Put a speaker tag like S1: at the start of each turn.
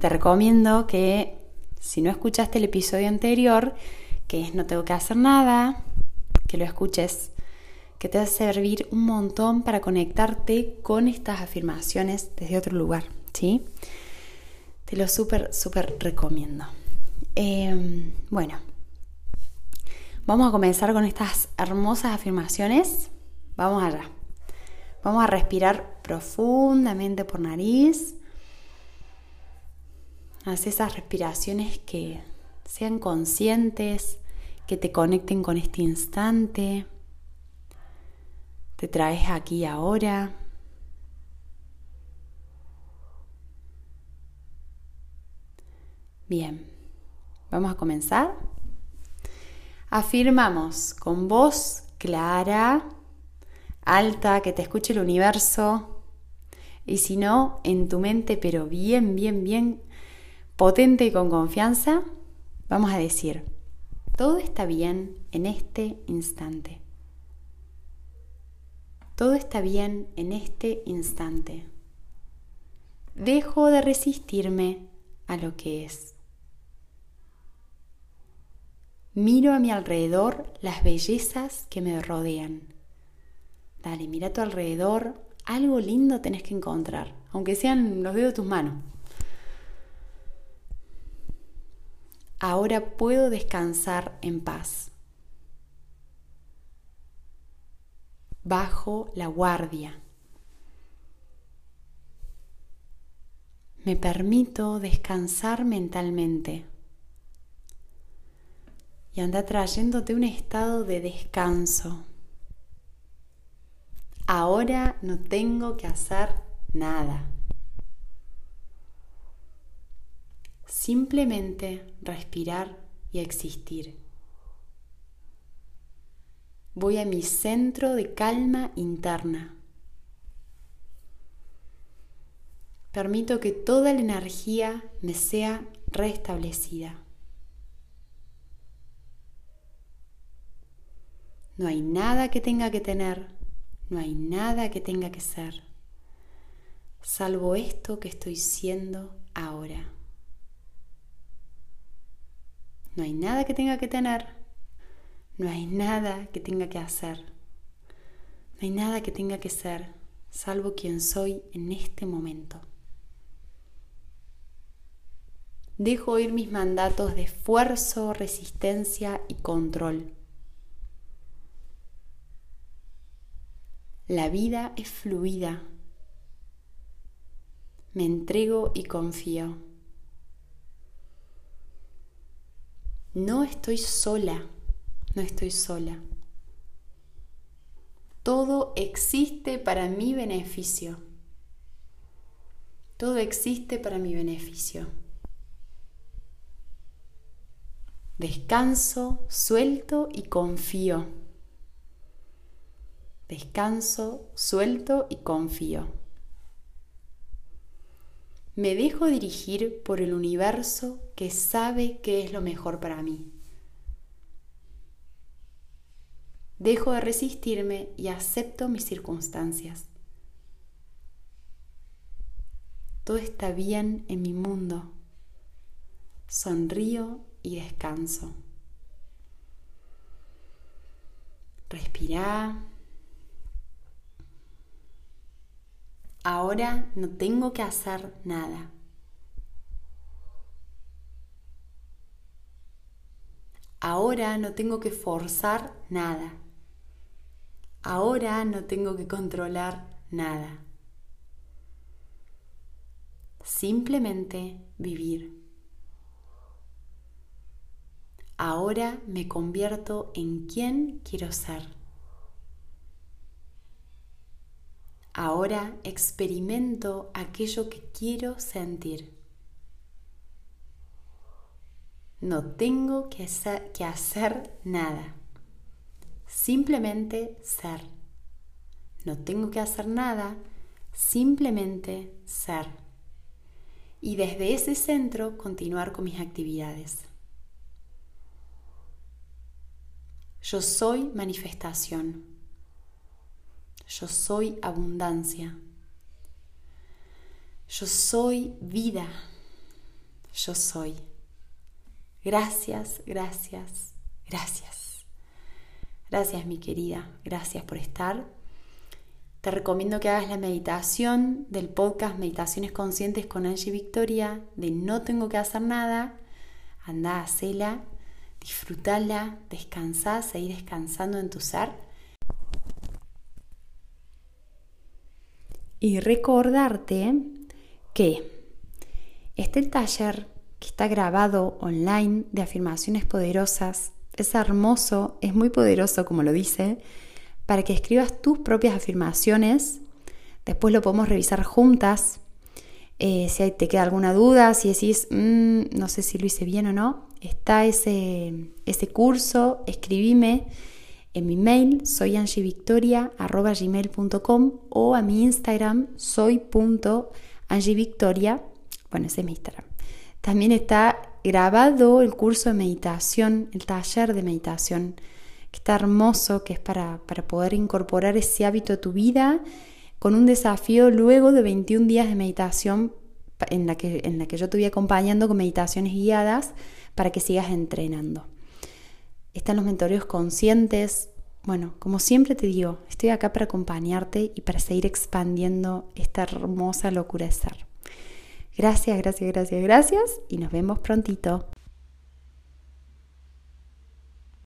S1: Te recomiendo que si no escuchaste el episodio anterior, que No tengo que hacer nada, que lo escuches que te va a servir un montón para conectarte con estas afirmaciones desde otro lugar, ¿sí? Te lo súper, súper recomiendo. Em, bueno, vamos a comenzar con estas hermosas afirmaciones. Vamos allá. Vamos a respirar profundamente por nariz. Haz esas respiraciones que sean conscientes, que te conecten con este instante te traes aquí ahora. Bien, vamos a comenzar. Afirmamos con voz clara, alta, que te escuche el universo. Y si no, en tu mente, pero bien, bien, bien potente y con confianza, vamos a decir, todo está bien en este instante. Todo está bien en este instante. Dejo de resistirme a lo que es. Miro a mi alrededor las bellezas que me rodean. Dale, mira a tu alrededor, algo lindo tenés que encontrar, aunque sean los dedos de tus manos. Ahora puedo descansar en paz. bajo la guardia. Me permito descansar mentalmente y anda trayéndote un estado de descanso. Ahora no tengo que hacer nada. Simplemente respirar y existir voy a mi centro de calma interna. Permito que toda la energía me sea restablecida. No hay nada que tenga que tener, no hay nada que tenga que ser, salvo esto que estoy siendo ahora. No hay nada que tenga que tener, no hay nada que tenga que hacer. No hay nada que tenga que ser, salvo quien soy en este momento. Dejo ir mis mandatos de esfuerzo, resistencia y control. La vida es fluida. Me entrego y confío. No estoy sola no estoy sola. Todo existe para mi beneficio. Todo existe para mi beneficio. Descanso, suelto y confío. Descanso, suelto y confío. Me dejo dirigir por el universo que sabe qué es lo mejor para mí. Dejo de resistirme y acepto mis circunstancias. Todo está bien en mi mundo. Sonrío y descanso. Respira. Ahora no tengo que hacer nada. Ahora no tengo que forzar nada. Ahora no tengo que controlar nada. Simplemente vivir. Ahora me convierto en quien quiero ser. Ahora experimento aquello que quiero sentir. No tengo que hacer, nada. Simplemente ser. No tengo que hacer nada. Simplemente ser. Y desde ese centro continuar con mis actividades. Yo soy manifestación. Yo soy abundancia. Yo soy vida. Yo soy. Gracias, gracias, gracias. Gracias mi querida. Gracias por estar. Te recomiendo que hagas la meditación del podcast Meditaciones Conscientes con Angie Victoria de No tengo que hacer nada. Anda, hacela disfrútala, descansa, seguir descansando en tu ser. Y recordarte que este taller que está grabado online de afirmaciones poderosas es hermoso, es muy poderoso como lo dice, para que escribas tus propias afirmaciones. Después lo podemos revisar juntas. Eh, si te queda alguna duda, si decís, mm, no sé si lo hice bien o no, está ese, ese curso, escribime en mi mail soyangievictoria.gmail.com o a mi Instagram soy.angievictoria. Bueno, ese es mi Instagram. También está grabado el curso de meditación, el taller de meditación, que está hermoso, que es para, para poder incorporar ese hábito a tu vida con un desafío luego de 21 días de meditación en la que, en la que yo te voy acompañando con meditaciones guiadas para que sigas entrenando. Están los mentoreos conscientes. Bueno, como siempre te digo, estoy acá para acompañarte y para seguir expandiendo esta hermosa locura de ser. Gracias, gracias, gracias, gracias y nos vemos prontito.